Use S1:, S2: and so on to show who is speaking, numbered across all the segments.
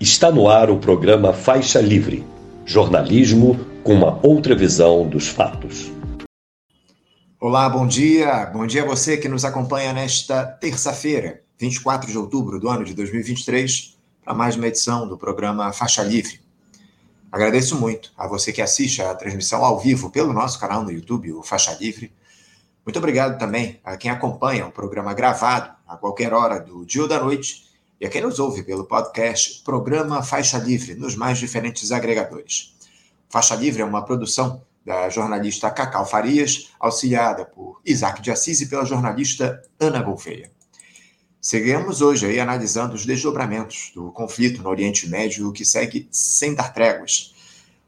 S1: Está no ar o programa Faixa Livre jornalismo com uma outra visão dos fatos.
S2: Olá, bom dia. Bom dia a você que nos acompanha nesta terça-feira, 24 de outubro do ano de 2023, para mais uma edição do programa Faixa Livre. Agradeço muito a você que assiste a transmissão ao vivo pelo nosso canal no YouTube, o Faixa Livre. Muito obrigado também a quem acompanha o programa gravado a qualquer hora do dia ou da noite e a quem nos ouve pelo podcast Programa Faixa Livre, nos mais diferentes agregadores. Faixa Livre é uma produção da jornalista Cacau Farias, auxiliada por Isaac de Assis e pela jornalista Ana Gouveia. Seguimos hoje aí analisando os desdobramentos do conflito no Oriente Médio que segue sem dar tréguas.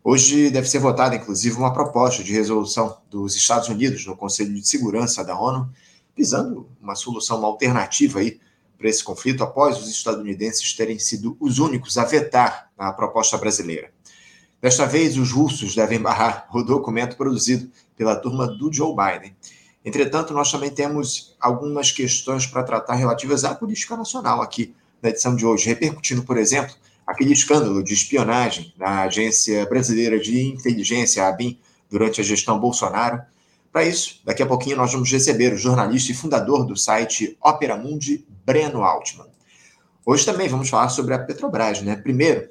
S2: Hoje deve ser votada, inclusive, uma proposta de resolução dos Estados Unidos no Conselho de Segurança da ONU, visando uma solução alternativa aí para esse conflito após os estadunidenses terem sido os únicos a vetar a proposta brasileira. Desta vez, os russos devem barrar o documento produzido pela turma do Joe Biden. Entretanto, nós também temos algumas questões para tratar relativas à política nacional aqui na edição de hoje, repercutindo, por exemplo, aquele escândalo de espionagem na Agência Brasileira de Inteligência, a ABIN, durante a gestão Bolsonaro, para isso, daqui a pouquinho nós vamos receber o jornalista e fundador do site Opera Mundi, Breno Altman. Hoje também vamos falar sobre a Petrobras, né? Primeiro,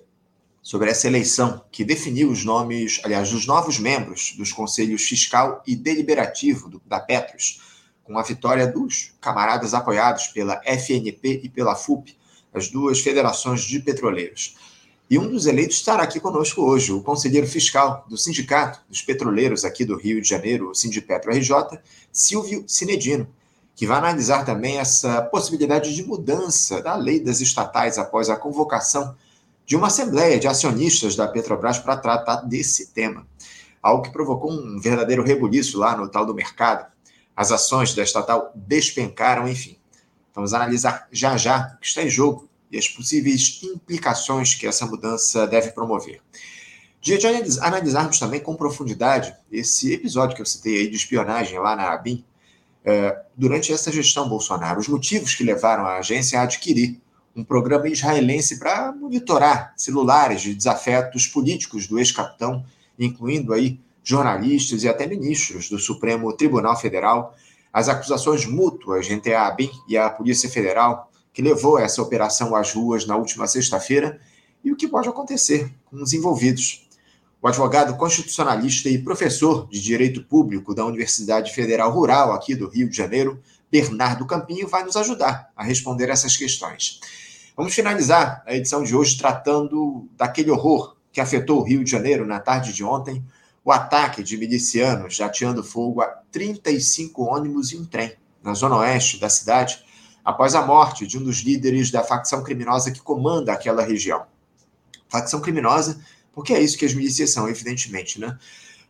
S2: sobre essa eleição que definiu os nomes, aliás, dos novos membros dos conselhos fiscal e deliberativo do, da Petros, com a vitória dos camaradas apoiados pela FNP e pela FUP, as duas federações de petroleiros. E um dos eleitos estará aqui conosco hoje, o conselheiro fiscal do Sindicato dos Petroleiros aqui do Rio de Janeiro, o Sindipetro RJ, Silvio Cinedino, que vai analisar também essa possibilidade de mudança da lei das estatais após a convocação de uma assembleia de acionistas da Petrobras para tratar desse tema. Algo que provocou um verdadeiro rebuliço lá no tal do mercado. As ações da estatal despencaram, enfim. Vamos analisar já já o que está em jogo e as possíveis implicações que essa mudança deve promover. Dia de analisarmos também com profundidade esse episódio que eu citei aí de espionagem lá na ABIN, é, durante essa gestão Bolsonaro, os motivos que levaram a agência a adquirir um programa israelense para monitorar celulares de desafetos políticos do ex-capitão, incluindo aí jornalistas e até ministros do Supremo Tribunal Federal, as acusações mútuas entre a ABIN e a Polícia Federal que levou essa operação às ruas na última sexta-feira e o que pode acontecer com os envolvidos. O advogado constitucionalista e professor de Direito Público da Universidade Federal Rural aqui do Rio de Janeiro, Bernardo Campinho, vai nos ajudar a responder essas questões. Vamos finalizar a edição de hoje tratando daquele horror que afetou o Rio de Janeiro na tarde de ontem, o ataque de milicianos jateando fogo a 35 ônibus e um trem na zona oeste da cidade, após a morte de um dos líderes da facção criminosa que comanda aquela região. Facção criminosa, porque é isso que as milícias são, evidentemente, né?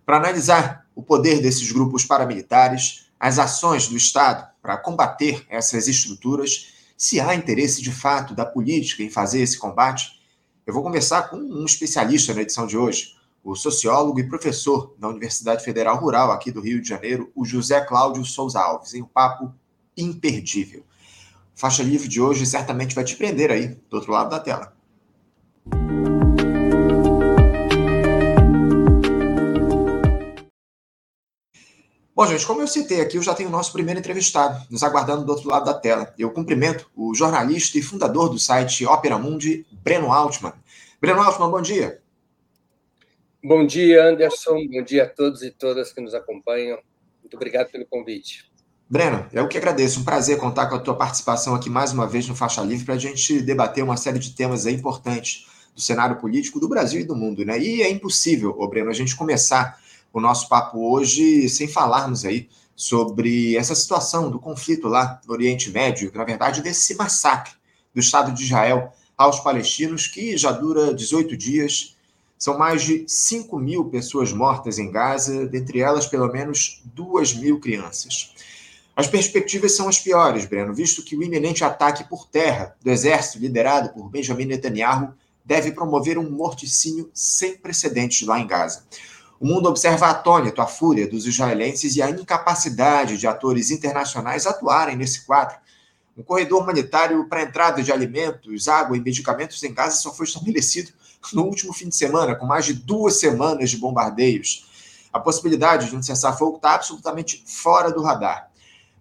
S2: Para analisar o poder desses grupos paramilitares, as ações do Estado para combater essas estruturas, se há interesse de fato da política em fazer esse combate, eu vou conversar com um especialista na edição de hoje, o sociólogo e professor da Universidade Federal Rural aqui do Rio de Janeiro, o José Cláudio Souza Alves, em um papo imperdível. Faixa livre de hoje certamente vai te prender aí, do outro lado da tela. Bom, gente, como eu citei aqui, eu já tenho o nosso primeiro entrevistado, nos aguardando do outro lado da tela. Eu cumprimento o jornalista e fundador do site Opera Mundi, Breno Altman. Breno Altman, bom dia.
S3: Bom dia, Anderson. Bom dia a todos e todas que nos acompanham. Muito obrigado pelo convite.
S2: Breno, eu que agradeço. Um prazer contar com a tua participação aqui mais uma vez no Faixa Livre para a gente debater uma série de temas importantes do cenário político do Brasil e do mundo, né? E é impossível, ô Breno, a gente começar o nosso papo hoje sem falarmos aí sobre essa situação do conflito lá no Oriente Médio, na verdade, desse massacre do Estado de Israel aos palestinos, que já dura 18 dias. São mais de 5 mil pessoas mortas em Gaza, dentre elas, pelo menos 2 mil crianças. As perspectivas são as piores, Breno, visto que o iminente ataque por terra do exército liderado por Benjamin Netanyahu deve promover um morticínio sem precedentes lá em Gaza. O mundo observa atônito a fúria dos israelenses e a incapacidade de atores internacionais atuarem nesse quadro, Um corredor humanitário para entrada de alimentos, água e medicamentos em Gaza só foi estabelecido no último fim de semana, com mais de duas semanas de bombardeios. A possibilidade de um cessar-fogo está absolutamente fora do radar.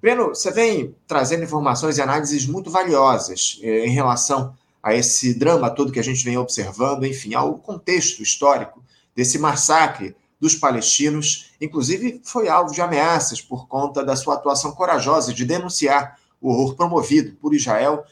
S2: Breno, você vem trazendo informações e análises muito valiosas eh, em relação a esse drama todo que a gente vem observando, enfim, ao contexto histórico desse massacre dos palestinos, inclusive foi alvo de ameaças por conta da sua atuação corajosa de denunciar o horror promovido por Israel.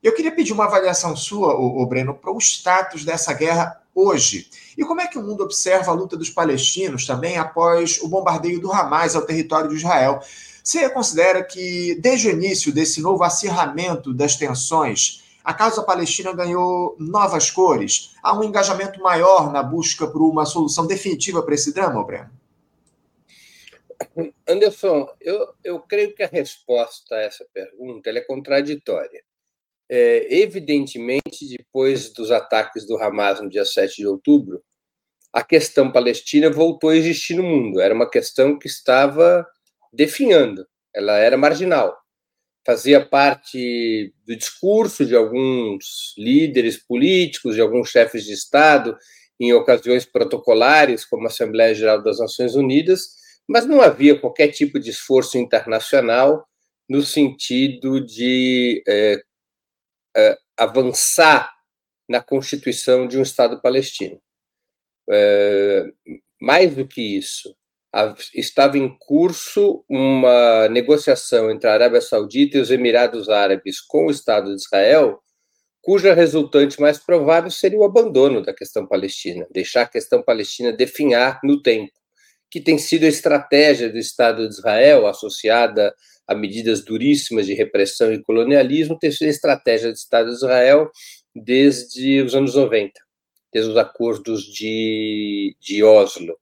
S2: Eu queria pedir uma avaliação sua, o Breno, para o status dessa guerra hoje. E como é que o mundo observa a luta dos palestinos também após o bombardeio do Hamas ao território de Israel? Você considera que, desde o início desse novo acirramento das tensões, a causa palestina ganhou novas cores? Há um engajamento maior na busca por uma solução definitiva para esse drama, Breno?
S3: Anderson, eu, eu creio que a resposta a essa pergunta é contraditória. É, evidentemente, depois dos ataques do Hamas no dia 7 de outubro, a questão palestina voltou a existir no mundo. Era uma questão que estava definhando, ela era marginal fazia parte do discurso de alguns líderes políticos, de alguns chefes de Estado, em ocasiões protocolares, como a Assembleia Geral das Nações Unidas, mas não havia qualquer tipo de esforço internacional no sentido de é, é, avançar na constituição de um Estado palestino. É, mais do que isso, estava em curso uma negociação entre a Arábia Saudita e os Emirados Árabes com o Estado de Israel, cuja resultante mais provável seria o abandono da questão palestina, deixar a questão palestina definhar no tempo, que tem sido a estratégia do Estado de Israel, associada a medidas duríssimas de repressão e colonialismo, tem sido a estratégia do Estado de Israel desde os anos 90, desde os acordos de, de Oslo.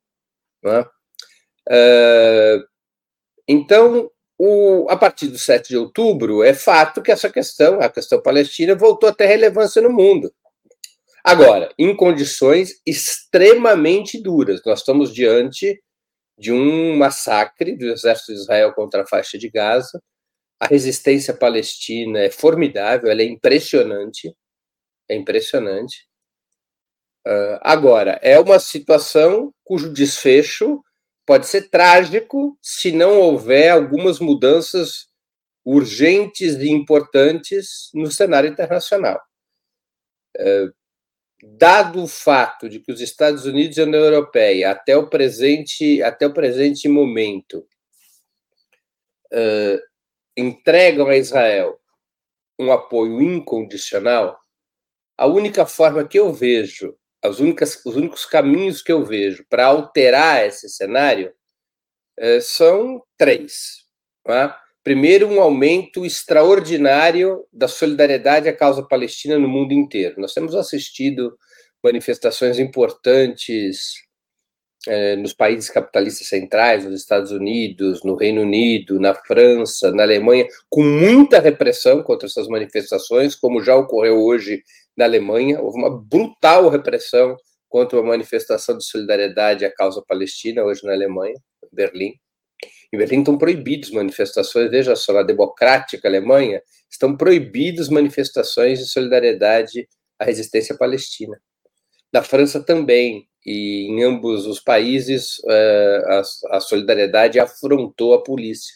S3: Não é? Uh, então, o, a partir do 7 de outubro, é fato que essa questão, a questão palestina, voltou a ter relevância no mundo. Agora, em condições extremamente duras. Nós estamos diante de um massacre do exército de Israel contra a faixa de Gaza. A resistência palestina é formidável, ela é impressionante. É impressionante. Uh, agora, é uma situação cujo desfecho pode ser trágico se não houver algumas mudanças urgentes e importantes no cenário internacional. É, dado o fato de que os Estados Unidos e a União Europeia, até o presente, até o presente momento, é, entregam a Israel um apoio incondicional, a única forma que eu vejo as únicas, os únicos caminhos que eu vejo para alterar esse cenário é, são três. Tá? Primeiro, um aumento extraordinário da solidariedade à causa palestina no mundo inteiro. Nós temos assistido manifestações importantes é, nos países capitalistas centrais, nos Estados Unidos, no Reino Unido, na França, na Alemanha, com muita repressão contra essas manifestações, como já ocorreu hoje na Alemanha. Houve uma brutal repressão contra uma manifestação de solidariedade à causa palestina hoje na Alemanha, em Berlim. Em Berlim estão proibidas manifestações, veja só, na democrática Alemanha, estão proibidas manifestações de solidariedade à resistência palestina. Na França também, e em ambos os países, eh, a solidariedade afrontou a polícia.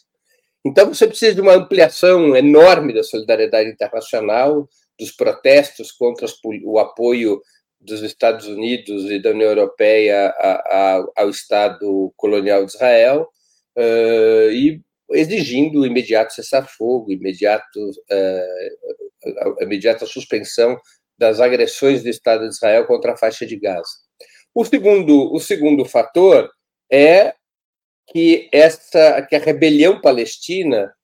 S3: Então, você precisa de uma ampliação enorme da solidariedade internacional, dos protestos contra o apoio dos Estados Unidos e da União Europeia a, a, ao Estado colonial de Israel uh, e exigindo imediato cessar-fogo, imediato, uh, imediata suspensão das agressões do Estado de Israel contra a faixa de Gaza. O segundo, o segundo fator é que essa que a rebelião palestina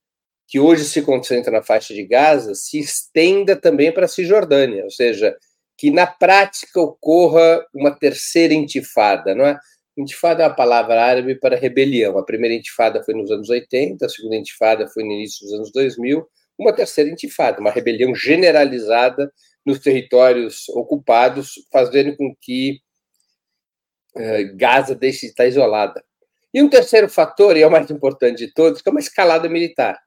S3: que hoje se concentra na faixa de Gaza se estenda também para a Cisjordânia, ou seja, que na prática ocorra uma terceira intifada, não é? Intifada é uma palavra árabe para rebelião. A primeira intifada foi nos anos 80, a segunda intifada foi no início dos anos 2000, uma terceira intifada, uma rebelião generalizada nos territórios ocupados, fazendo com que Gaza deixe de estar isolada. E um terceiro fator, e é o mais importante de todos, que é uma escalada militar.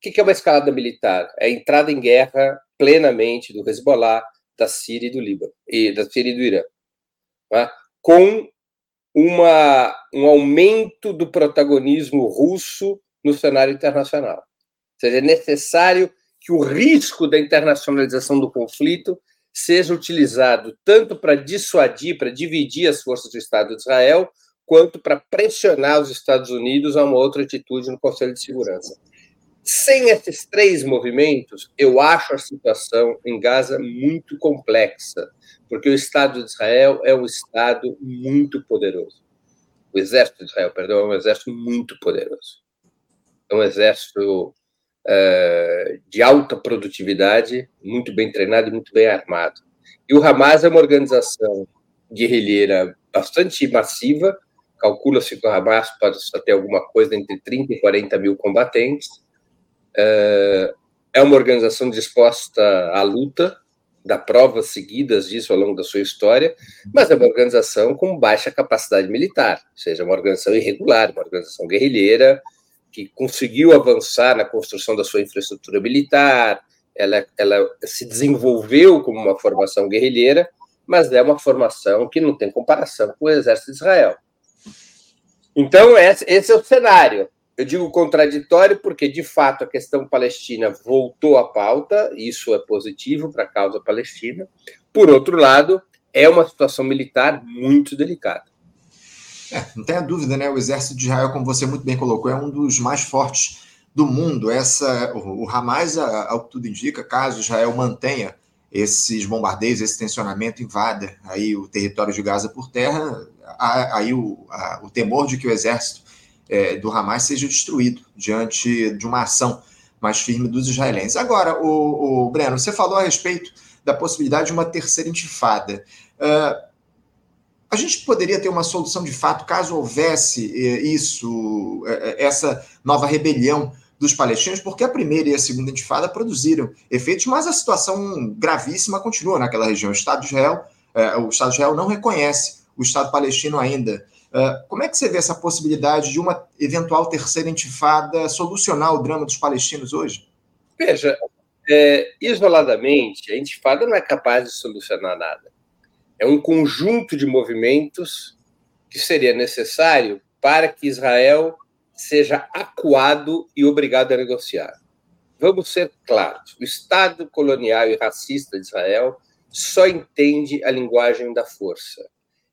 S3: que é uma escalada militar? É a entrada em guerra plenamente do Hezbollah, da Síria e do Líbano, e da Síria e do Irã, tá? com uma, um aumento do protagonismo russo no cenário internacional. Ou seja, é necessário que o risco da internacionalização do conflito seja utilizado tanto para dissuadir, para dividir as forças do Estado de Israel, quanto para pressionar os Estados Unidos a uma outra atitude no Conselho de Segurança. Sem esses três movimentos, eu acho a situação em Gaza muito complexa, porque o Estado de Israel é um Estado muito poderoso. O Exército de Israel, perdão, é um exército muito poderoso. É um exército uh, de alta produtividade, muito bem treinado e muito bem armado. E o Hamas é uma organização guerrilheira bastante massiva, calcula-se que o Hamas pode ter alguma coisa entre 30 e 40 mil combatentes, é, é uma organização disposta à luta, dá provas seguidas disso ao longo da sua história, mas é uma organização com baixa capacidade militar, ou seja, uma organização irregular, uma organização guerrilheira que conseguiu avançar na construção da sua infraestrutura militar, ela, ela se desenvolveu como uma formação guerrilheira, mas é uma formação que não tem comparação com o exército de Israel. Então, esse é o cenário. Eu digo contraditório porque, de fato, a questão palestina voltou à pauta, isso é positivo para a causa palestina. Por outro lado, é uma situação militar muito delicada.
S2: É, não tenha dúvida, né? O exército de Israel, como você muito bem colocou, é um dos mais fortes do mundo. Essa, o, o Hamas, ao que tudo indica, caso Israel mantenha esses bombardeios, esse tensionamento, invada aí o território de Gaza por terra, aí o, a, o temor de que o exército é, do Hamas seja destruído diante de uma ação mais firme dos israelenses. Agora, o, o Breno, você falou a respeito da possibilidade de uma terceira intifada. Uh, a gente poderia ter uma solução de fato caso houvesse é, isso, é, essa nova rebelião dos palestinos, porque a primeira e a segunda intifada produziram efeitos, mas a situação gravíssima continua naquela região. O Estado de Israel, o Estado de Israel não reconhece o Estado palestino ainda. Como é que você vê essa possibilidade de uma eventual terceira intifada solucionar o drama dos palestinos hoje?
S3: Veja, é, isoladamente, a intifada não é capaz de solucionar nada. É um conjunto de movimentos que seria necessário para que Israel seja acuado e obrigado a negociar. Vamos ser claros: o Estado colonial e racista de Israel só entende a linguagem da força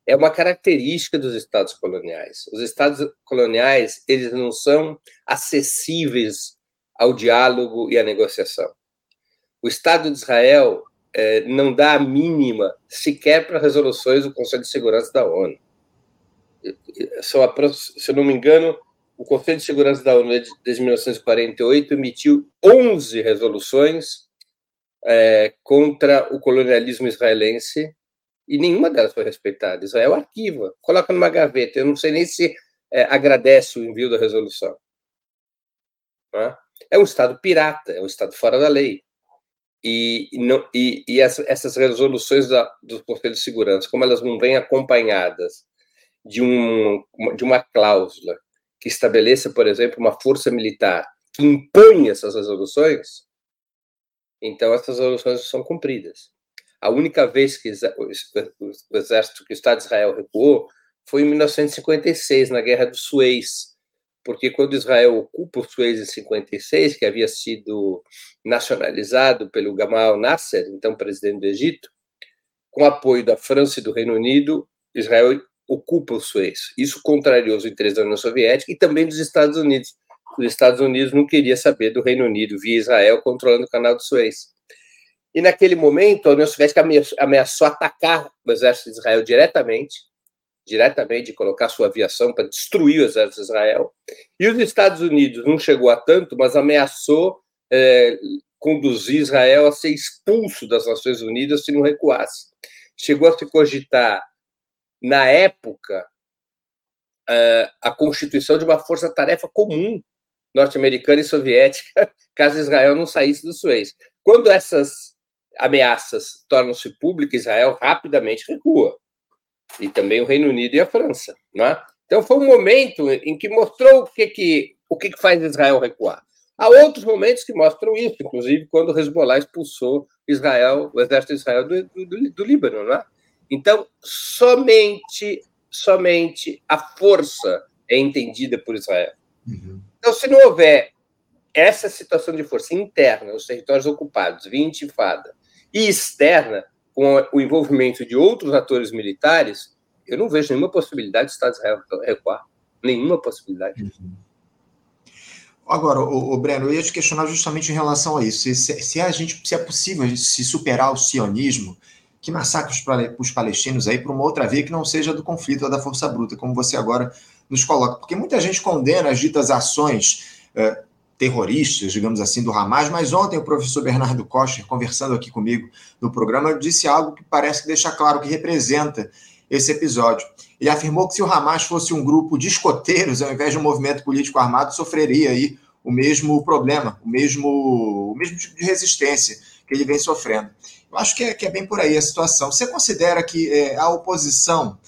S3: é uma característica dos estados coloniais. Os estados coloniais, eles não são acessíveis ao diálogo e à negociação. O Estado de Israel é, não dá a mínima sequer para resoluções do Conselho de Segurança da ONU. Se eu não me engano, o Conselho de Segurança da ONU, desde 1948, emitiu 11 resoluções é, contra o colonialismo israelense e nenhuma delas foi respeitada. Israel arquiva, coloca numa gaveta. Eu não sei nem se é, agradece o envio da resolução. É? é um Estado pirata, é um Estado fora da lei. E, não, e, e essas resoluções da, do Conselho de Segurança, como elas não vêm acompanhadas de, um, de uma cláusula que estabeleça, por exemplo, uma força militar que impõe essas resoluções, então essas resoluções são cumpridas. A única vez que o exército, que o Estado de Israel recuou foi em 1956, na Guerra do Suez, porque quando Israel ocupa o Suez em 56, que havia sido nacionalizado pelo Gamal Nasser, então presidente do Egito, com apoio da França e do Reino Unido, Israel ocupa o Suez. Isso contrariou os interesses da União Soviética e também dos Estados Unidos. Os Estados Unidos não queria saber do Reino Unido via Israel controlando o canal do Suez. E naquele momento, a União Soviética ameaçou atacar o exército de Israel diretamente, diretamente, colocar sua aviação para destruir o exército de Israel. E os Estados Unidos não chegou a tanto, mas ameaçou é, conduzir Israel a ser expulso das Nações Unidas se não recuasse. Chegou a se cogitar, na época, é, a constituição de uma força-tarefa comum norte-americana e soviética, caso Israel não saísse do Suez. Quando essas ameaças tornam-se públicas, Israel rapidamente recua. E também o Reino Unido e a França. Não é? Então, foi um momento em que mostrou o que, que, o que, que faz Israel recuar. Há outros momentos que mostram isso, inclusive quando o Hezbollah expulsou Israel, o exército de Israel do, do, do Líbano, não é? Então, somente, somente a força é entendida por Israel. Uhum. Então, se não houver essa situação de força interna nos territórios ocupados, via intifada, e externa, com o envolvimento de outros atores militares, eu não vejo nenhuma possibilidade do Estado de Israel recuar. Nenhuma possibilidade. Uhum.
S2: Agora, o, o, Breno, eu ia te questionar justamente em relação a isso. Se, se, a gente, se é possível se superar o sionismo, que massacre os, palestinos aí por uma outra via que não seja do conflito ou da força bruta, como você agora nos coloca. Porque muita gente condena as ditas ações eh, terroristas, digamos assim, do Hamas, mas ontem o professor Bernardo Kocher, conversando aqui comigo no programa, disse algo que parece que deixa claro que representa esse episódio. Ele afirmou que se o Hamas fosse um grupo de escoteiros, ao invés de um movimento político armado, sofreria aí o mesmo problema, o mesmo, o mesmo tipo de resistência que ele vem sofrendo. Eu acho que é, que é bem por aí a situação. Você considera que é, a oposição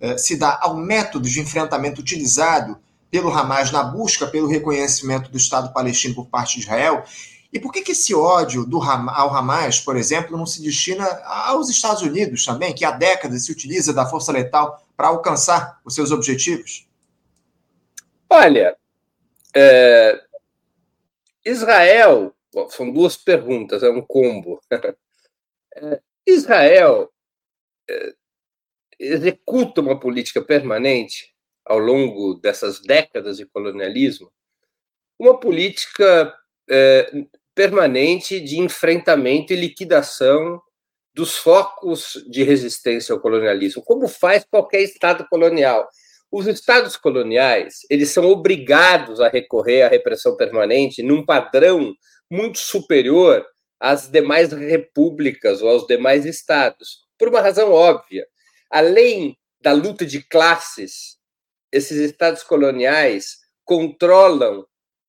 S2: é, se dá ao método de enfrentamento utilizado pelo Hamas na busca pelo reconhecimento do Estado palestino por parte de Israel? E por que, que esse ódio do ao Hamas, por exemplo, não se destina aos Estados Unidos também, que há décadas se utiliza da força letal para alcançar os seus objetivos?
S3: Olha, é, Israel, são duas perguntas, é um combo. É, Israel é, executa uma política permanente ao longo dessas décadas de colonialismo, uma política é, permanente de enfrentamento e liquidação dos focos de resistência ao colonialismo, como faz qualquer Estado colonial. Os Estados coloniais eles são obrigados a recorrer à repressão permanente num padrão muito superior às demais repúblicas ou aos demais estados, por uma razão óbvia. Além da luta de classes, esses estados coloniais controlam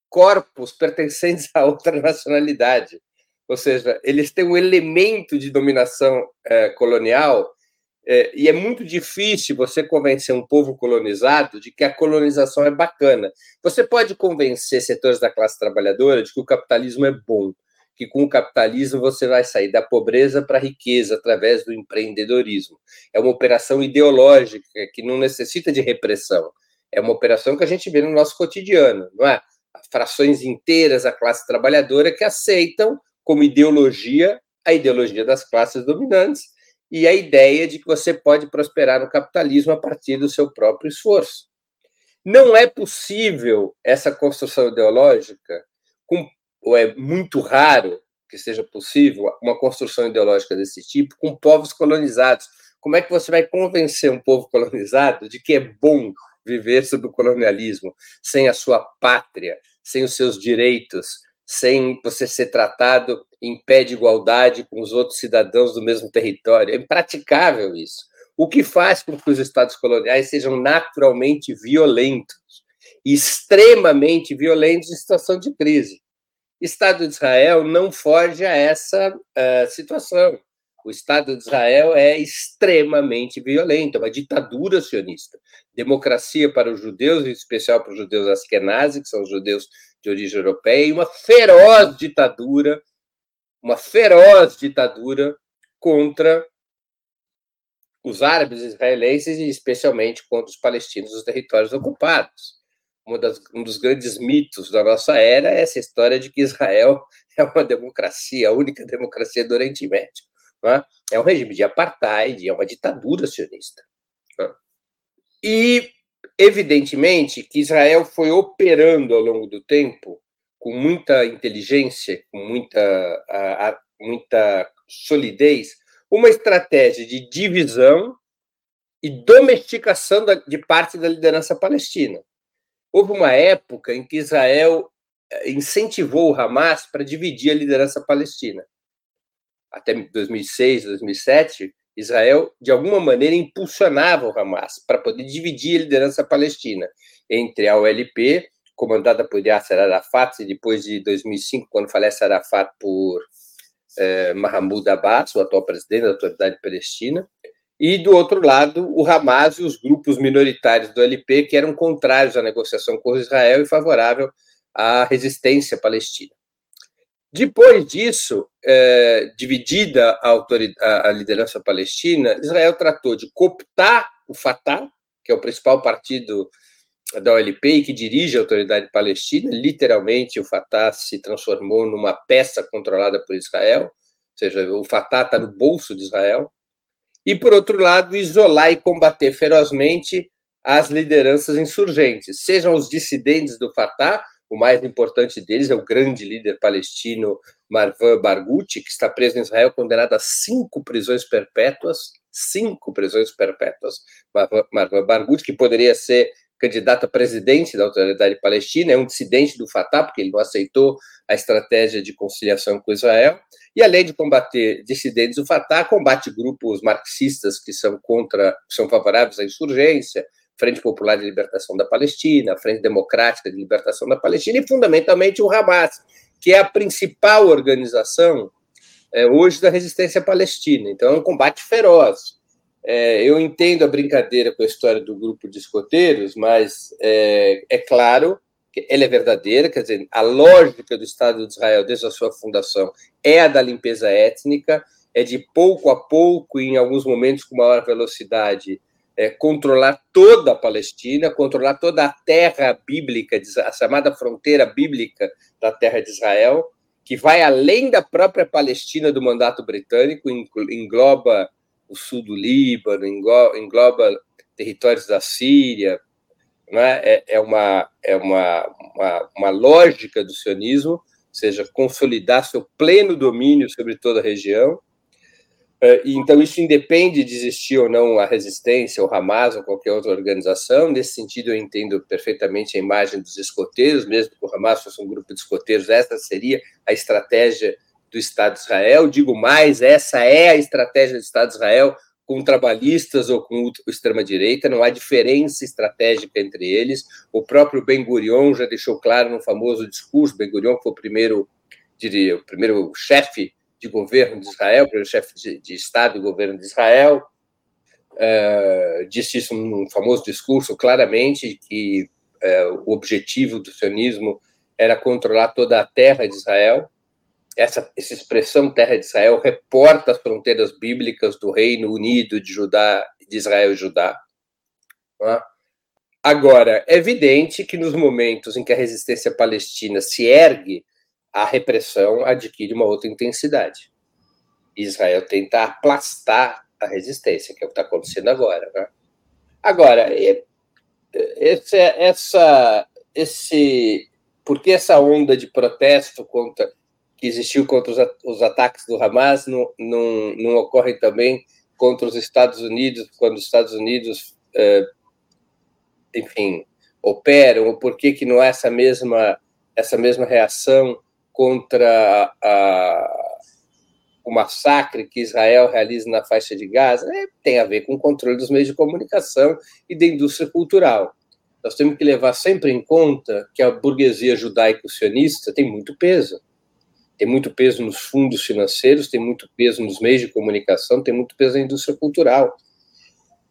S3: corpos pertencentes a outra nacionalidade. Ou seja, eles têm um elemento de dominação é, colonial é, e é muito difícil você convencer um povo colonizado de que a colonização é bacana. Você pode convencer setores da classe trabalhadora de que o capitalismo é bom, que com o capitalismo você vai sair da pobreza para a riqueza através do empreendedorismo. É uma operação ideológica que não necessita de repressão. É uma operação que a gente vê no nosso cotidiano, não é? frações inteiras da classe trabalhadora que aceitam como ideologia a ideologia das classes dominantes e a ideia de que você pode prosperar no capitalismo a partir do seu próprio esforço. Não é possível essa construção ideológica, ou é muito raro que seja possível uma construção ideológica desse tipo com povos colonizados. Como é que você vai convencer um povo colonizado de que é bom viver sob o colonialismo, sem a sua pátria, sem os seus direitos, sem você ser tratado em pé de igualdade com os outros cidadãos do mesmo território. É impraticável isso. O que faz com que os estados coloniais sejam naturalmente violentos, extremamente violentos em situação de crise. Estado de Israel não foge a essa uh, situação. O Estado de Israel é extremamente violento, é uma ditadura sionista. Democracia para os judeus, em especial para os judeus askenazi, que são os judeus de origem europeia, e uma feroz ditadura, uma feroz ditadura contra os árabes israelenses e especialmente contra os palestinos dos territórios ocupados. Das, um dos grandes mitos da nossa era é essa história de que Israel é uma democracia, a única democracia do Oriente Médio. Né? É um regime de apartheid, é uma ditadura sionista. Né? E, evidentemente, que Israel foi operando ao longo do tempo com muita inteligência, com muita, a, a, muita solidez, uma estratégia de divisão e domesticação da, de parte da liderança palestina. Houve uma época em que Israel eh, incentivou o Hamas para dividir a liderança palestina. Até 2006, 2007, Israel, de alguma maneira, impulsionava o Hamas para poder dividir a liderança palestina entre a OLP, comandada por Yasser Arafat, e depois de 2005, quando falece Arafat, por eh, Mahmoud Abbas, o atual presidente da Autoridade Palestina, e, do outro lado, o Hamas e os grupos minoritários do OLP, que eram contrários à negociação com Israel e favorável à resistência palestina. Depois disso, é, dividida a, a, a, liderança palestina, Israel tratou de cooptar o Fatah, que é o principal partido da OLP e que dirige a autoridade palestina. Literalmente, o Fatah se transformou numa peça controlada por Israel, ou seja, o Fatah está no bolso de Israel. E, por outro lado, isolar e combater ferozmente as lideranças insurgentes, sejam os dissidentes do Fatah o mais importante deles é o grande líder palestino Marwan Barghouti, que está preso em Israel, condenado a cinco prisões perpétuas. Cinco prisões perpétuas. Marwan Barghouti, que poderia ser candidato a presidente da autoridade palestina, é um dissidente do Fatah, porque ele não aceitou a estratégia de conciliação com Israel. E além de combater dissidentes do Fatah, combate grupos marxistas que são contra, que são favoráveis à insurgência, Frente Popular de Libertação da Palestina, Frente Democrática de Libertação da Palestina e, fundamentalmente, o Hamas, que é a principal organização é, hoje da resistência palestina. Então, é um combate feroz. É, eu entendo a brincadeira com a história do grupo de escoteiros, mas é, é claro que ela é verdadeira, quer dizer, a lógica do Estado de Israel desde a sua fundação é a da limpeza étnica, é de pouco a pouco, em alguns momentos com maior velocidade, é, controlar toda a Palestina, controlar toda a terra bíblica, a chamada fronteira bíblica da terra de Israel, que vai além da própria Palestina do mandato britânico, engloba o sul do Líbano, engloba territórios da Síria. Né? É, é, uma, é uma, uma, uma lógica do sionismo, ou seja, consolidar seu pleno domínio sobre toda a região é, então, isso independe de existir ou não a resistência, o Hamas ou qualquer outra organização. Nesse sentido, eu entendo perfeitamente a imagem dos escoteiros, mesmo que o Hamas fosse um grupo de escoteiros, essa seria a estratégia do Estado de Israel. Digo mais, essa é a estratégia do Estado de Israel com trabalhistas ou com extrema-direita, não há diferença estratégica entre eles. O próprio Ben Gurion já deixou claro no famoso discurso, Ben Gurion foi o primeiro, diria, o primeiro chefe de governo de Israel, pelo chefe de, de, Estado e governo de Israel, uh, disse isso num famoso discurso, claramente, que uh, o objetivo do sionismo era controlar toda a terra de Israel. Essa, essa expressão terra de Israel reporta as fronteiras bíblicas do Reino Unido de Judá, de Israel e Judá. É? Agora, é evidente que nos momentos em que a resistência palestina se ergue a repressão adquire uma outra intensidade. Israel tenta aplastar a resistência, que é o que está acontecendo agora. Né? Agora, esse, essa, esse, por que essa onda de protesto contra que existiu contra os, ataques do Hamas não, não, não ocorre também contra os Estados Unidos, quando os Estados Unidos, eh, enfim, operam, ou por que, que não é essa mesma, essa mesma reação contra a, o massacre que Israel realiza na faixa de Gaza é, tem a ver com o controle dos meios de comunicação e da indústria cultural. Nós temos que levar sempre em conta que a burguesia judaico-sionista tem muito peso. Tem muito peso nos fundos financeiros, tem muito peso nos meios de comunicação, tem muito peso na indústria cultural.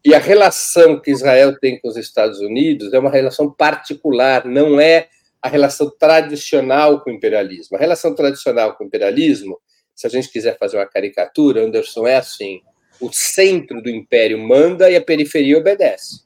S3: E a relação que Israel tem com os Estados Unidos é uma relação particular, não é a relação tradicional com o imperialismo. A relação tradicional com o imperialismo, se a gente quiser fazer uma caricatura, Anderson, é assim: o centro do império manda e a periferia obedece.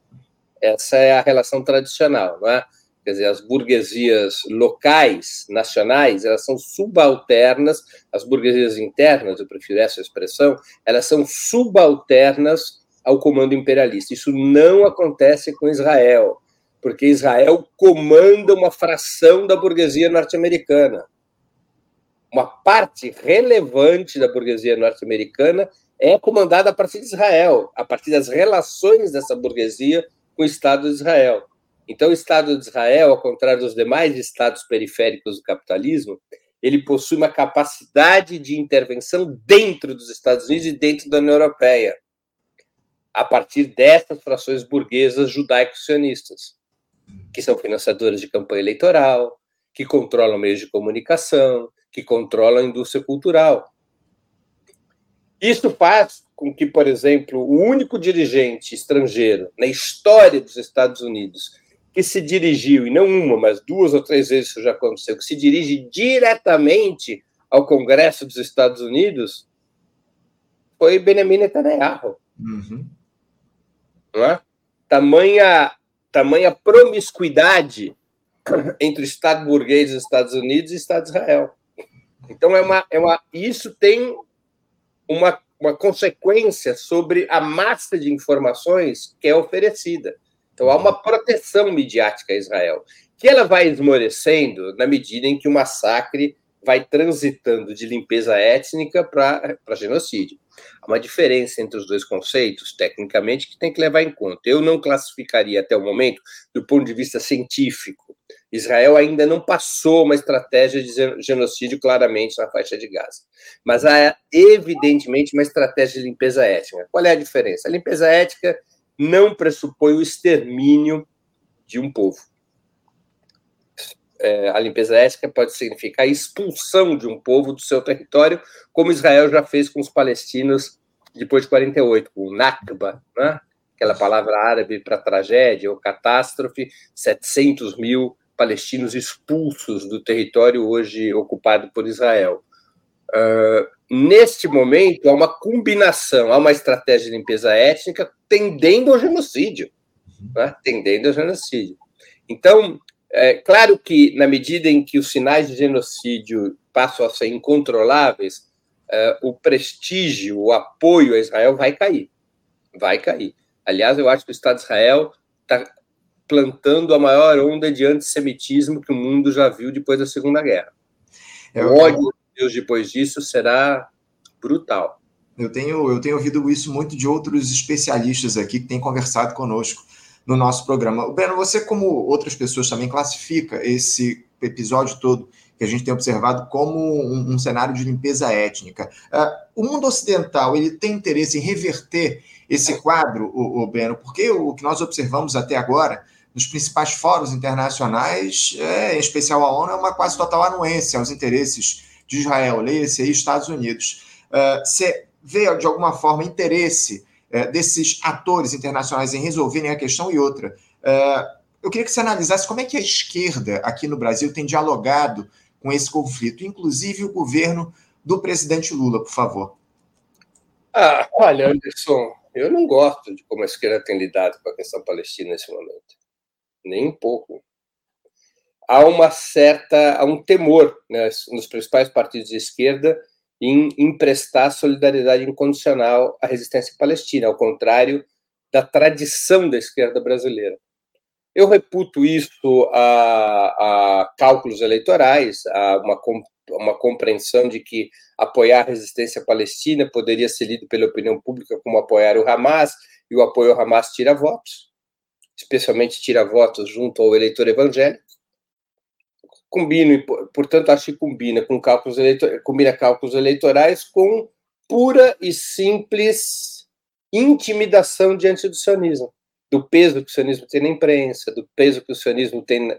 S3: Essa é a relação tradicional, não é? Quer dizer, as burguesias locais, nacionais, elas são subalternas, as burguesias internas, eu prefiro essa expressão, elas são subalternas ao comando imperialista. Isso não acontece com Israel porque Israel comanda uma fração da burguesia norte-americana. Uma parte relevante da burguesia norte-americana é comandada a partir de Israel, a partir das relações dessa burguesia com o Estado de Israel. Então, o Estado de Israel, ao contrário dos demais estados periféricos do capitalismo, ele possui uma capacidade de intervenção dentro dos Estados Unidos e dentro da União Europeia, a partir dessas frações burguesas judaico-sionistas que são financiadoras de campanha eleitoral, que controlam meios de comunicação, que controlam a indústria cultural. Isso faz com que, por exemplo, o único dirigente estrangeiro na história dos Estados Unidos que se dirigiu, e não uma, mas duas ou três vezes isso já aconteceu, que se dirige diretamente ao Congresso dos Estados Unidos, foi Benjamin Netanyahu. Uhum. Não é? Tamanha, tamanha promiscuidade entre o Estado burguês dos Estados Unidos e o Estado de Israel. Então, é uma, é uma, isso tem uma, uma consequência sobre a massa de informações que é oferecida. Então, há uma proteção midiática a Israel, que ela vai esmorecendo na medida em que o massacre vai transitando de limpeza étnica para genocídio. Há uma diferença entre os dois conceitos, tecnicamente, que tem que levar em conta. Eu não classificaria até o momento, do ponto de vista científico, Israel ainda não passou uma estratégia de genocídio claramente na faixa de Gaza. Mas há, evidentemente, uma estratégia de limpeza étnica. Qual é a diferença? A limpeza étnica não pressupõe o extermínio de um povo. É, a limpeza étnica pode significar a expulsão de um povo do seu território, como Israel já fez com os palestinos depois de 48, com o Nakba, né? aquela palavra árabe para tragédia ou catástrofe, 700 mil palestinos expulsos do território hoje ocupado por Israel. Uh, neste momento, há uma combinação, há uma estratégia de limpeza étnica tendendo ao genocídio, né? tendendo ao genocídio. Então, é claro que, na medida em que os sinais de genocídio passam a ser incontroláveis, uh, o prestígio, o apoio a Israel vai cair. Vai cair. Aliás, eu acho que o Estado de Israel está plantando a maior onda de antissemitismo que o mundo já viu depois da Segunda Guerra. É, o ódio Deus depois disso será brutal.
S2: Eu tenho, eu tenho ouvido isso muito de outros especialistas aqui que têm conversado conosco no nosso programa. Breno, você, como outras pessoas, também classifica esse episódio todo que a gente tem observado como um, um cenário de limpeza étnica. Uh, o mundo ocidental ele tem interesse em reverter esse quadro, o, o Breno, porque o que nós observamos até agora nos principais fóruns internacionais, é, em especial a ONU, é uma quase total anuência aos interesses de Israel, leia-se aí Estados Unidos. Você vê, de alguma forma, interesse uh, desses atores internacionais em resolverem a questão e outra. Uh, eu queria que você analisasse como é que a esquerda aqui no Brasil tem dialogado com esse conflito, inclusive o governo do presidente Lula, por favor.
S3: Ah, olha, Anderson, eu não gosto de como a esquerda tem lidado com a questão palestina nesse momento nem um pouco. Há uma certa, há um temor né, nos principais partidos de esquerda em emprestar solidariedade incondicional à resistência palestina, ao contrário da tradição da esquerda brasileira. Eu reputo isso a, a cálculos eleitorais, a uma, uma compreensão de que apoiar a resistência palestina poderia ser lido pela opinião pública como apoiar o Hamas, e o apoio ao Hamas tira votos especialmente tira votos junto ao eleitor evangélico. Combino, portanto, acho que combina com cálculos eleitorais, combina cálculos eleitorais com pura e simples intimidação diante do sionismo, do peso que o sionismo tem na imprensa, do peso que o sionismo tem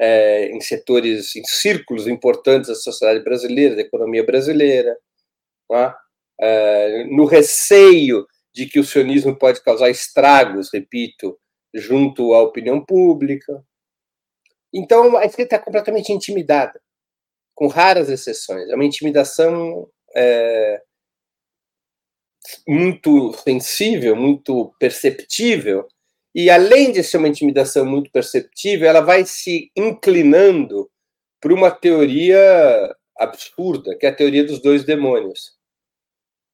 S3: é, em setores, em círculos importantes da sociedade brasileira, da economia brasileira, é? É, no receio de que o sionismo pode causar estragos, repito, junto à opinião pública. Então, a esquerda está completamente intimidada, com raras exceções. É uma intimidação é, muito sensível, muito perceptível, e além de ser uma intimidação muito perceptível, ela vai se inclinando para uma teoria absurda, que é a teoria dos dois demônios.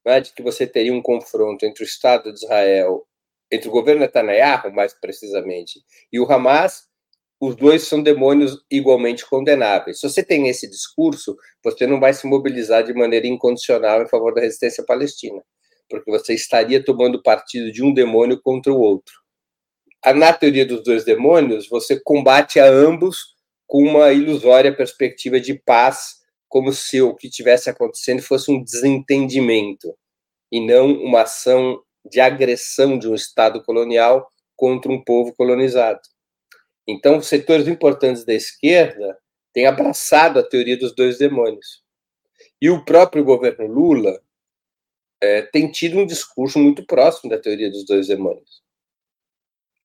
S3: Né? De que você teria um confronto entre o Estado de Israel entre o governo Netanyahu, mais precisamente, e o Hamas, os dois são demônios igualmente condenáveis. Se você tem esse discurso, você não vai se mobilizar de maneira incondicional em favor da resistência palestina, porque você estaria tomando partido de um demônio contra o outro. Na teoria dos dois demônios, você combate a ambos com uma ilusória perspectiva de paz, como se o que estivesse acontecendo fosse um desentendimento e não uma ação de agressão de um Estado colonial contra um povo colonizado. Então, setores importantes da esquerda têm abraçado a teoria dos dois demônios. E o próprio governo Lula é, tem tido um discurso muito próximo da teoria dos dois demônios.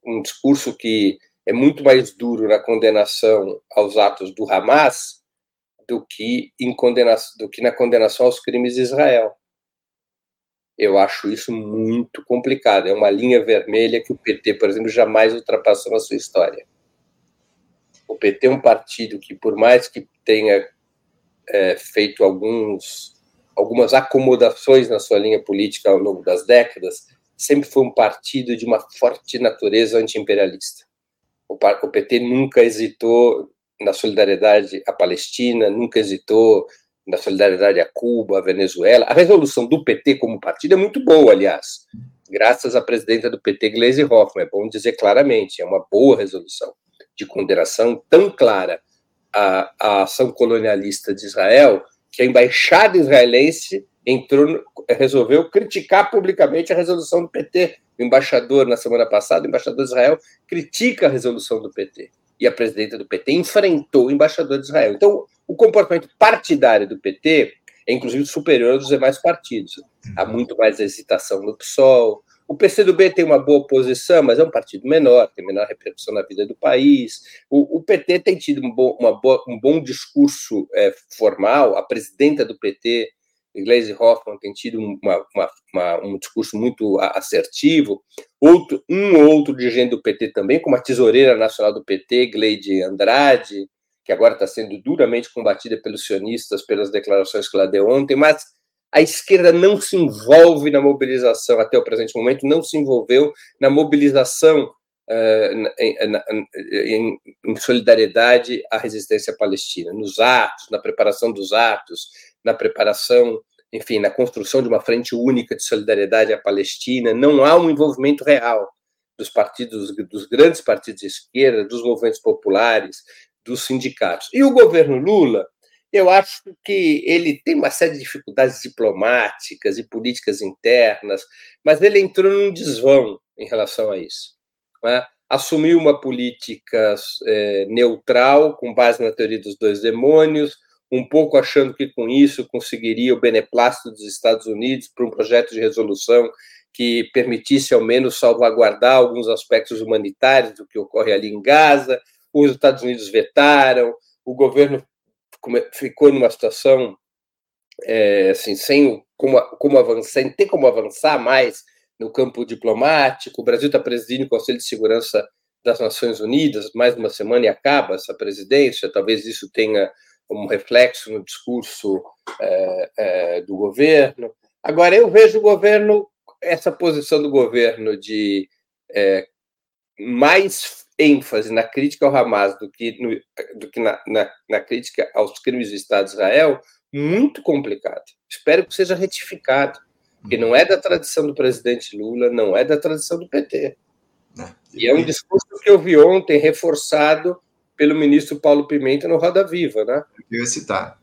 S3: Um discurso que é muito mais duro na condenação aos atos do Hamas do que, em condenação, do que na condenação aos crimes de Israel. Eu acho isso muito complicado. É uma linha vermelha que o PT, por exemplo, jamais ultrapassou na sua história. O PT é um partido que, por mais que tenha é, feito alguns, algumas acomodações na sua linha política ao longo das décadas, sempre foi um partido de uma forte natureza antiimperialista. O, o PT nunca hesitou na solidariedade à Palestina, nunca hesitou na solidariedade a Cuba, a Venezuela. A resolução do PT como partido é muito boa, aliás, graças à presidenta do PT, Gleisi Hoffmann. É bom dizer claramente, é uma boa resolução de condenação tão clara à, à ação colonialista de Israel que a embaixada israelense entrou, resolveu criticar publicamente a resolução do PT. O embaixador, na semana passada, o embaixador de Israel critica a resolução do PT. E a presidenta do PT enfrentou o embaixador de Israel. Então, o comportamento partidário do PT é, inclusive, superior aos demais partidos. Há muito mais hesitação no PSOL. O PCdoB tem uma boa posição, mas é um partido menor, tem menor repercussão na vida do país. O, o PT tem tido um bom, boa, um bom discurso é, formal. A presidenta do PT Gleisi Hoffmann tem tido uma, uma, uma, um discurso muito assertivo, outro, um ou outro dirigente do PT também, como a tesoureira nacional do PT, Gleide Andrade, que agora está sendo duramente combatida pelos sionistas pelas declarações que ela deu ontem, mas a esquerda não se envolve na mobilização, até o presente momento, não se envolveu na mobilização uh, em, em, em solidariedade à resistência palestina, nos atos, na preparação dos atos, na preparação, enfim, na construção de uma frente única de solidariedade à Palestina. Não há um envolvimento real dos partidos, dos grandes partidos de esquerda, dos movimentos populares, dos sindicatos. E o governo Lula, eu acho que ele tem uma série de dificuldades diplomáticas e políticas internas, mas ele entrou num desvão em relação a isso. Né? Assumiu uma política é, neutral, com base na teoria dos dois demônios, um pouco achando que com isso conseguiria o beneplácito dos Estados Unidos para um projeto de resolução que permitisse ao menos salvaguardar alguns aspectos humanitários do que ocorre ali em Gaza. Os Estados Unidos vetaram, o governo ficou numa situação é, assim, sem como, como avançar, sem ter como avançar mais no campo diplomático. O Brasil está presidindo o Conselho de Segurança das Nações Unidas, mais uma semana e acaba essa presidência. Talvez isso tenha um reflexo no discurso é, é, do governo. Agora, eu vejo o governo, essa posição do governo de é, mais ênfase na crítica ao Hamas do que, no, do que na, na, na, crítica aos crimes do Estado de Israel, muito complicado. Espero que seja retificado, porque não é da tradição do presidente Lula, não é da tradição do PT. Né? E é um discurso que eu vi ontem reforçado pelo ministro Paulo Pimenta no Roda Viva, né?
S2: Eu ia citar.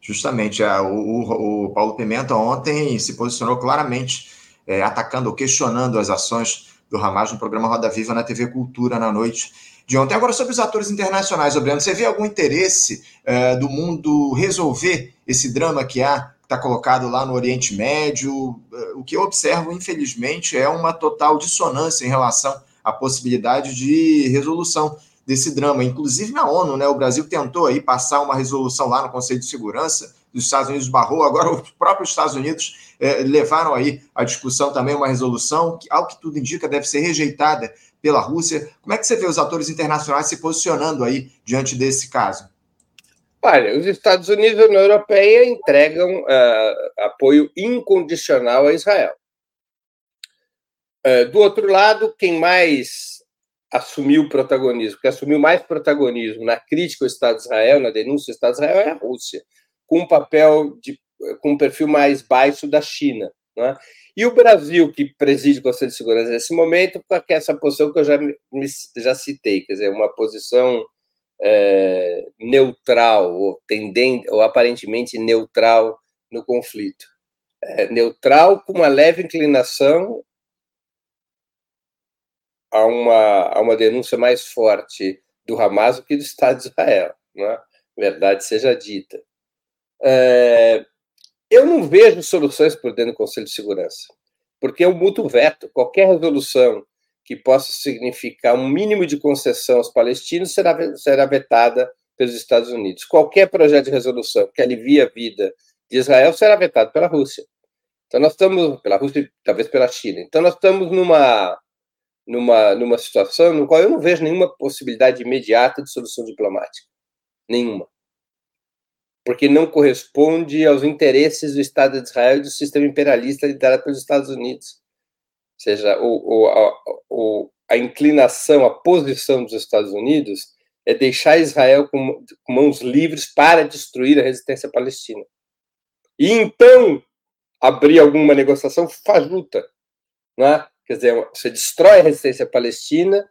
S2: Justamente, a, o, o, Paulo Pimenta ontem se posicionou claramente é, atacando ou questionando as ações do Hamas no programa Roda Viva na TV Cultura na noite de ontem. Agora, sobre os atores internacionais, Obriano, você vê algum interesse é, do mundo resolver esse drama que há, que está colocado lá no Oriente Médio? É, o que eu observo, infelizmente, é uma total dissonância em relação à possibilidade de resolução desse drama. Inclusive na ONU, né? O Brasil tentou aí passar uma resolução lá no Conselho de Segurança, dos Estados Unidos barrou, agora os próprios Estados Unidos eh, levaram aí a discussão também uma resolução que, ao que tudo indica, deve ser rejeitada pela Rússia. Como é que você vê os atores internacionais se posicionando aí diante desse caso?
S3: Olha, os Estados Unidos e a União Europeia entregam uh, apoio incondicional a Israel. Uh, do outro lado, quem mais assumiu protagonismo, que assumiu mais protagonismo na crítica ao Estado de Israel, na denúncia ao Estado de Israel, é a Rússia, com um papel de, com um perfil mais baixo da China. Né? E o Brasil, que preside o Conselho de Segurança nesse momento, com essa posição que eu já, já citei, quer dizer, uma posição é, neutral, ou, tendente, ou aparentemente neutral no conflito. É, neutral com uma leve inclinação a uma, a uma denúncia mais forte do Hamas do que do Estado de Israel, né? verdade seja dita. É, eu não vejo soluções por dentro do Conselho de Segurança, porque é um mútuo veto. Qualquer resolução que possa significar um mínimo de concessão aos palestinos será, será vetada pelos Estados Unidos. Qualquer projeto de resolução que alivie a vida de Israel será vetado pela Rússia. Então nós estamos pela Rússia, talvez pela China. Então nós estamos numa numa numa situação no qual eu não vejo nenhuma possibilidade imediata de solução diplomática, nenhuma, porque não corresponde aos interesses do Estado de Israel e do sistema imperialista liderado pelos Estados Unidos seja, o, o, a, o, a inclinação, a posição dos Estados Unidos é deixar Israel com, com mãos livres para destruir a resistência palestina. E então abrir alguma negociação fajuta, né? Quer dizer, você destrói a resistência palestina,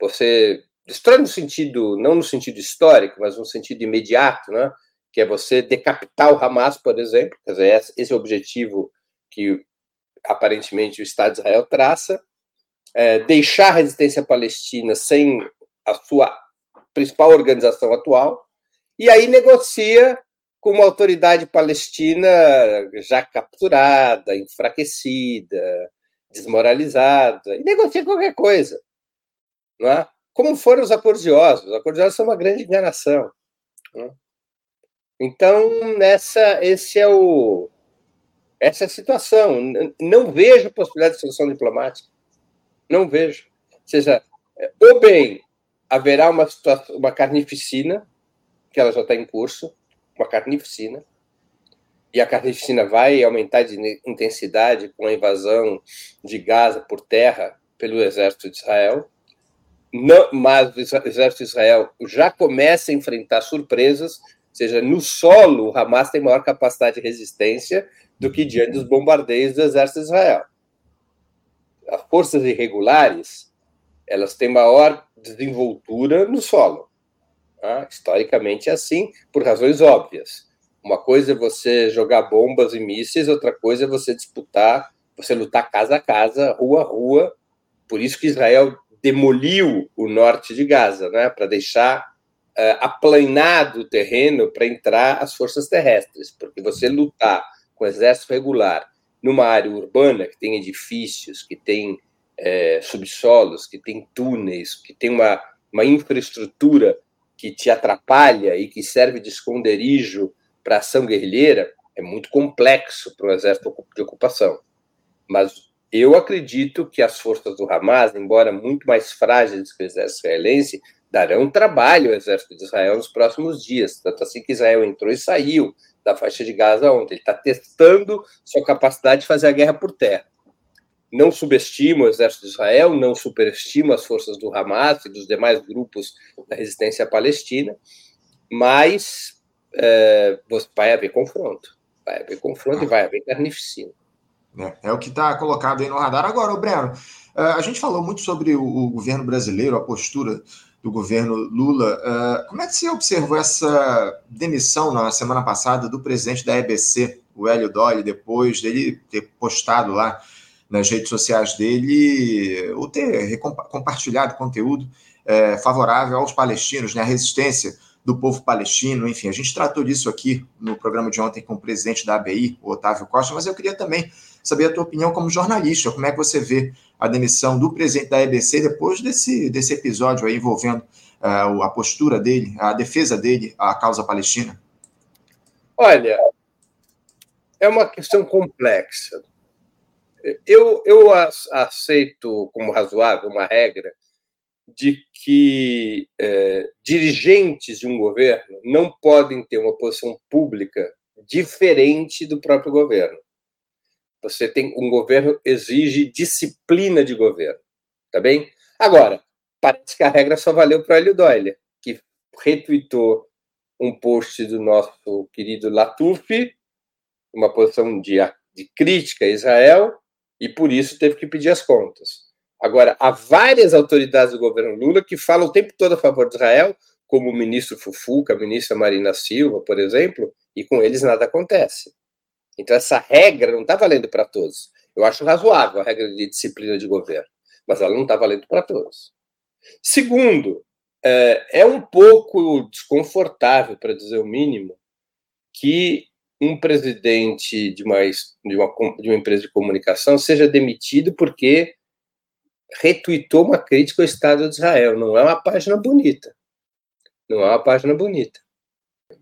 S3: você destrói no sentido, não no sentido histórico, mas no sentido imediato, né? Que é você decapitar o Hamas, por exemplo, quer dizer, esse é o objetivo que aparentemente o Estado de Israel traça, é, deixar a resistência palestina sem a sua principal organização atual, e aí negocia com uma autoridade palestina já capturada, enfraquecida, desmoralizada, e negocia qualquer coisa. Não é? Como foram os acordos de Oslo. Os acordos de Oslo são uma grande enganação. É? Então, nessa, esse é o, essa é a situação. Não vejo possibilidade de solução diplomática. Não vejo. Ou seja, ou bem haverá uma, uma carnificina, que ela já está em curso, uma carnificina, e a carnificina vai aumentar de intensidade com a invasão de Gaza por terra pelo exército de Israel. Não, mas o exército de Israel já começa a enfrentar surpresas, seja, no solo, o Hamas tem maior capacidade de resistência do que diante dos bombardeios do exército de Israel. As forças irregulares elas têm maior desenvoltura no solo. Tá? Historicamente é assim, por razões óbvias. Uma coisa é você jogar bombas e mísseis, outra coisa é você disputar, você lutar casa a casa, rua a rua. Por isso que Israel demoliu o norte de Gaza, né, para deixar uh, aplanado o terreno para entrar as forças terrestres, porque você lutar com exército regular numa área urbana que tem edifícios, que tem é, subsolos, que tem túneis, que tem uma, uma infraestrutura que te atrapalha e que serve de esconderijo para ação guerrilheira, é muito complexo para o exército de ocupação. Mas eu acredito que as forças do Hamas, embora muito mais frágeis que o exército israelense, darão trabalho ao exército de Israel nos próximos dias. Tanto assim que Israel entrou e saiu da faixa de Gaza ontem. Ele está testando sua capacidade de fazer a guerra por terra. Não subestima o exército de Israel, não superestima as forças do Hamas e dos demais grupos da resistência palestina, mas é, vai haver confronto. Vai haver confronto e vai haver carnificina.
S2: É, é o que está colocado aí no radar. Agora, o Breno, é, a gente falou muito sobre o, o governo brasileiro, a postura do governo Lula. Uh, como é que você observou essa demissão na semana passada do presidente da EBC, o Hélio Dolly, depois dele ter postado lá nas redes sociais dele, ou ter compartilhado conteúdo é, favorável aos palestinos, né, resistência do povo palestino, enfim, a gente tratou disso aqui no programa de ontem com o presidente da ABI, o Otávio Costa, mas eu queria também saber a tua opinião como jornalista, como é que você vê a demissão do presidente da EBC depois desse, desse episódio aí envolvendo uh, a postura dele, a defesa dele à causa palestina?
S3: Olha, é uma questão complexa. Eu, eu aceito como razoável uma regra de que é, dirigentes de um governo não podem ter uma posição pública diferente do próprio governo. Você tem um governo exige disciplina de governo, tá bem? Agora, parece que a regra só valeu para Hélio Doyle, que retweetou um post do nosso querido Latuf, uma posição de, de crítica a Israel, e por isso teve que pedir as contas. Agora, há várias autoridades do governo Lula que falam o tempo todo a favor de Israel, como o ministro Fufuca, a ministra Marina Silva, por exemplo, e com eles nada acontece. Então, essa regra não está valendo para todos. Eu acho razoável a regra de disciplina de governo, mas ela não está valendo para todos. Segundo, é, é um pouco desconfortável, para dizer o mínimo, que um presidente de uma, de, uma, de uma empresa de comunicação seja demitido porque retuitou uma crítica ao Estado de Israel. Não é uma página bonita. Não é uma página bonita.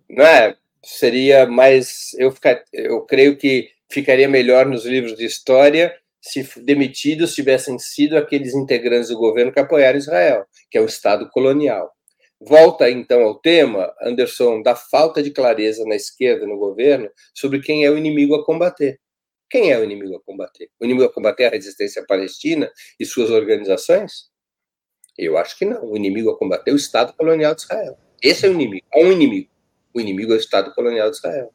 S3: Não é? Seria mais. Eu, ficar, eu creio que ficaria melhor nos livros de história se demitidos tivessem sido aqueles integrantes do governo que apoiaram Israel, que é o Estado colonial. Volta então ao tema, Anderson, da falta de clareza na esquerda, no governo, sobre quem é o inimigo a combater. Quem é o inimigo a combater? O inimigo a combater é a resistência palestina e suas organizações? Eu acho que não. O inimigo a combater é o Estado colonial de Israel. Esse é o inimigo. Há um inimigo. O inimigo é o Estado colonial de Israel.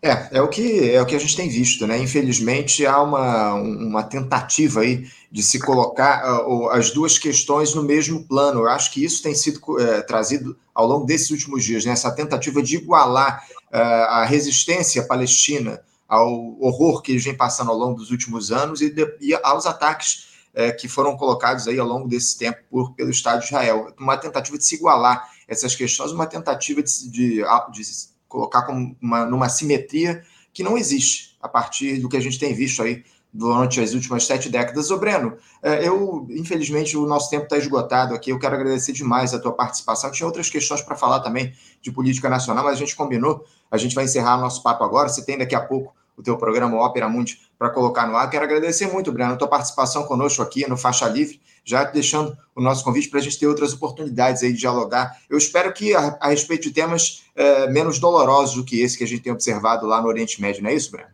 S2: É, é o que é o que a gente tem visto, né? Infelizmente há uma, uma tentativa aí de se colocar uh, as duas questões no mesmo plano. Eu acho que isso tem sido uh, trazido ao longo desses últimos dias, né? Essa tentativa de igualar uh, a resistência palestina ao horror que eles vêm passando ao longo dos últimos anos e, de, e aos ataques uh, que foram colocados aí ao longo desse tempo por, pelo Estado de Israel. Uma tentativa de se igualar essas questões, uma tentativa de, de, de colocar como uma, numa simetria que não existe a partir do que a gente tem visto aí durante as últimas sete décadas. Ô Breno, é, eu, infelizmente, o nosso tempo está esgotado aqui. Eu quero agradecer demais a tua participação. Tinha outras questões para falar também de política nacional, mas a gente combinou. A gente vai encerrar o nosso papo agora. Você tem daqui a pouco o teu programa Ópera Mundi para colocar no ar. Quero agradecer muito, Breno, a tua participação conosco aqui no Faixa Livre, já deixando o nosso convite para a gente ter outras oportunidades aí de dialogar. Eu espero que a, a respeito de temas é, menos dolorosos do que esse que a gente tem observado lá no Oriente Médio, não é isso, Breno?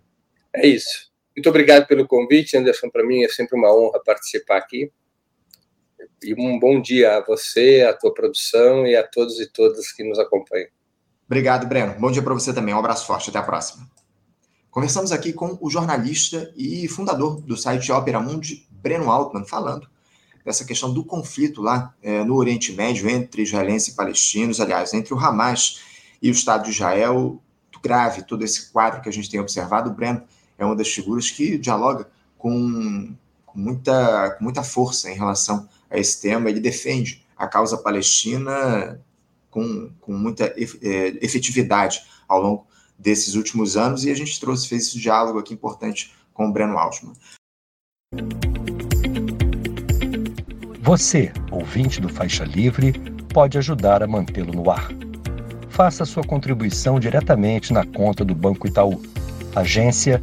S3: É isso. Muito obrigado pelo convite, Anderson. Para mim é sempre uma honra participar aqui. E um bom dia a você, a tua produção e a todos e todas que nos acompanham.
S2: Obrigado, Breno. Bom dia para você também. Um abraço forte. Até a próxima. Conversamos aqui com o jornalista e fundador do site Opera Mundi, Breno Altman, falando dessa questão do conflito lá é, no Oriente Médio entre israelenses e palestinos, aliás, entre o Hamas e o Estado de Israel. Grave todo esse quadro que a gente tem observado. Breno é uma das figuras que dialoga com, muita, com muita força em relação a esse tema. Ele defende a causa palestina com, com muita é, efetividade ao longo desses últimos anos e a gente trouxe, fez esse diálogo aqui importante com o Breno Altman.
S1: Você, ouvinte do Faixa Livre, pode ajudar a mantê-lo no ar. Faça sua contribuição diretamente na conta do Banco Itaú, agência